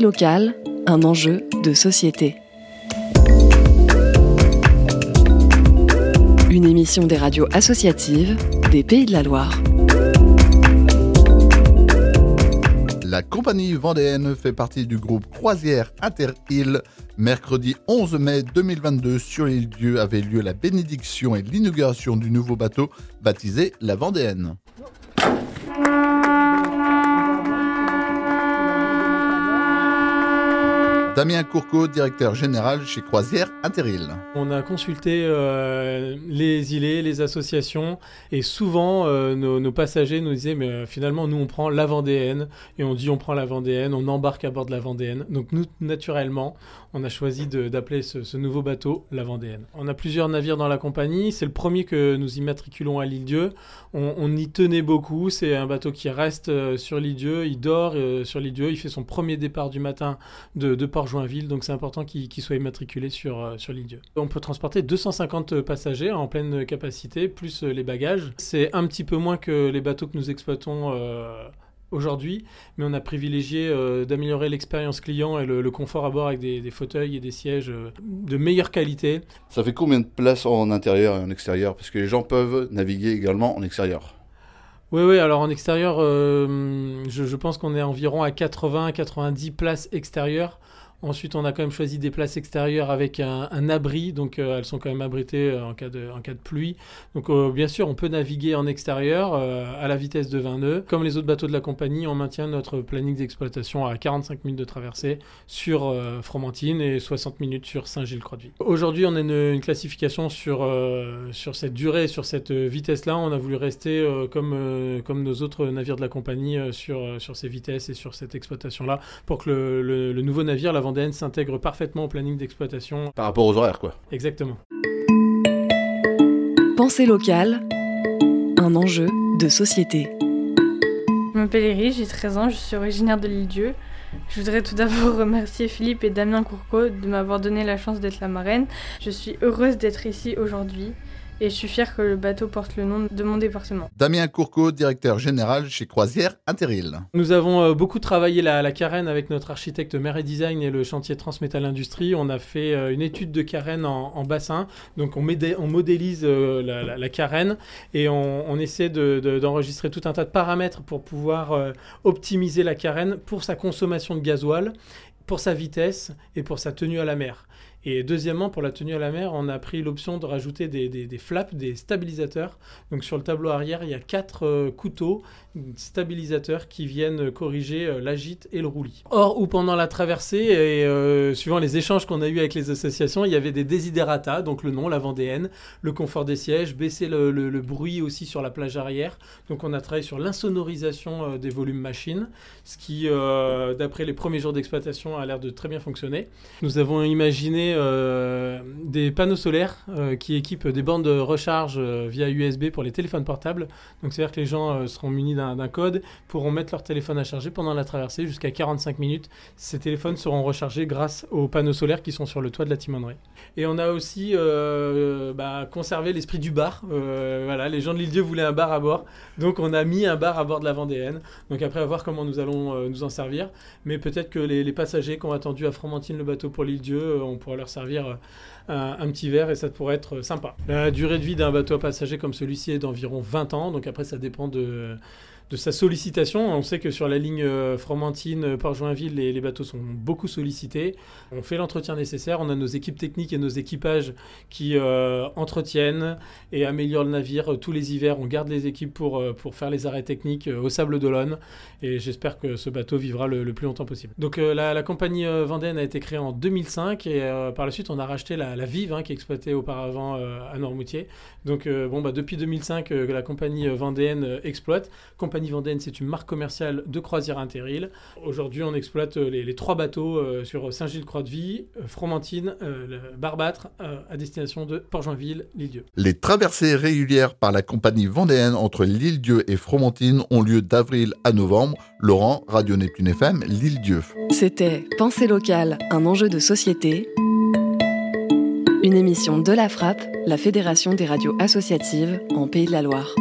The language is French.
Locale, un enjeu de société. Une émission des radios associatives des Pays de la Loire. La compagnie vendéenne fait partie du groupe Croisière Inter-Île. Mercredi 11 mai 2022, sur l'île Dieu avait lieu la bénédiction et l'inauguration du nouveau bateau baptisé la Vendéenne. Damien Courcot, directeur général chez Croisière Interil. On a consulté euh, les îlets, les associations, et souvent euh, nos, passagers nous disaient mais euh, finalement nous on prend la Vendéenne et on dit on prend la Vendéenne, on embarque à bord de la Vendéenne. Donc nous naturellement on a choisi d'appeler ce, nouveau bateau la Vendéenne. On a plusieurs navires dans la compagnie, c'est le premier que nous immatriculons à l'île Dieu. On, y tenait beaucoup, c'est un bateau qui reste sur l'île Dieu, il dort sur l'île Dieu, il fait son premier départ du matin de, de Port Joinville, donc c'est important qu'il soit immatriculé sur, euh, sur l'île Dieu. On peut transporter 250 passagers en pleine capacité, plus euh, les bagages. C'est un petit peu moins que les bateaux que nous exploitons euh, aujourd'hui, mais on a privilégié d'améliorer l'expérience client et le, confort à bord avec des, fauteuils et des sièges de meilleure qualité. Ça fait combien de places en intérieur et en extérieur? Parce que les gens peuvent naviguer également en extérieur. Oui, oui, alors en extérieur, je, je, pense qu'on est environ à 80-90 places extérieures. Ensuite, on a quand même choisi des places extérieures avec un, abri, donc euh, elles sont quand même abritées euh, en, cas de, pluie. Donc euh, bien sûr, on peut naviguer en extérieur à la vitesse de 20 nœuds. Comme les autres bateaux de la compagnie, on maintient notre planning d'exploitation à 45 minutes de traversée sur Fromentine et 60 minutes sur Saint-Gilles-Croix-de-Vie. Aujourd'hui, on a une, classification sur, cette durée, sur cette vitesse-là. On a voulu rester comme, nos autres navires de la compagnie sur, ces vitesses et sur cette exploitation-là pour que le, nouveau navire, s'intègre parfaitement au planning d'exploitation. Par rapport aux horaires, quoi. Exactement. Pensée locale, un enjeu de société. Je m'appelle Erie, j'ai 13 ans, je suis originaire de l'île Dieu. Je voudrais tout d'abord remercier Philippe et Damien Courcot de m'avoir donné la chance d'être la marraine. Je suis heureuse d'être ici aujourd'hui et je suis fier que le bateau porte le nom de mon département. Damien Courcot, directeur général chez Croisière Interil. Nous avons euh, beaucoup travaillé la, carène avec notre architecte Mer et Design et le chantier Transmétal Industrie. On a fait euh, une étude de carène en, bassin. Donc on, on modélise euh, la, carène et on, essaie d'enregistrer tout un tas de paramètres pour pouvoir optimiser la carène pour sa consommation de gasoil pour sa vitesse et pour sa tenue à la mer. Et deuxièmement, pour la tenue à la mer, on a pris l'option de rajouter des, flaps, des stabilisateurs. Donc sur le tableau arrière, il y a quatre euh, couteaux stabilisateurs qui viennent corriger euh, l'agite et le roulis. Or, ou pendant la traversée, et euh, suivant les échanges qu'on a eus avec les associations, il y avait des desiderata, donc le nom, la Vendéenne, le confort des sièges, baisser le, bruit aussi sur la plage arrière. Donc on a travaillé sur l'insonorisation des volumes machines, ce qui, d'après les premiers jours d'exploitation, a l'air de très bien fonctionner. Nous avons imaginé euh, des panneaux solaires euh, qui équipent des bandes de recharge euh, via USB pour les téléphones portables. Donc c'est-à-dire que les gens seront munis d'un code, pourront mettre leur téléphone à charger pendant la traversée jusqu'à 45 minutes. Ces téléphones seront rechargés grâce aux panneaux solaires qui sont sur le toit de la timonerie. Et on a aussi bah, conservé l'esprit du bar. voilà, les gens de l'île-dieu voulaient un bar à bord, donc on a mis un bar à bord de la Vendéenne. Donc après, à voir comment nous allons nous en servir. Mais peut-être que les, les passagers qui ont attendu à Fromentine le bateau pour l'île-dieu, on pourra leur servir euh, un, petit verre et ça pourrait être sympa. La durée de vie d'un bateau à passagers comme celui-ci est d'environ 20 ans, donc après ça dépend de de sa sollicitation. On sait que sur la ligne euh, Fromentine, euh, Port-Joinville, les, bateaux sont beaucoup sollicités. On fait l'entretien nécessaire. On a nos équipes techniques et nos équipages qui euh, entretiennent et améliorent le navire tous les hivers. On garde les équipes pour, pour faire les arrêts techniques au Sable d'Olonne. Et j'espère que ce bateau vivra le, plus longtemps possible. Donc la, compagnie Vendéenne a été créée en 2005 et par la suite on a racheté la, Vive hein, qui exploitait auparavant à Noirmoutier. Donc bon, bah, depuis 2005 que la compagnie Vendéenne exploite. Vendéenne, c'est une marque commerciale de croisière Interil. Aujourd'hui, on exploite euh, les, trois bateaux euh, sur Saint-Gilles-Croix-de-Vie, euh, Fromentine, Barbâtre, à destination de Port-Joinville, l'île-Dieu. Les traversées régulières par la compagnie vendéenne entre l'île-Dieu et Fromentine ont lieu d'avril à novembre. Laurent, Radio Neptune FM, l'île-Dieu. C'était Pensée locale, un enjeu de société. Une émission de la Frappe, la Fédération des radios associatives en Pays de la Loire.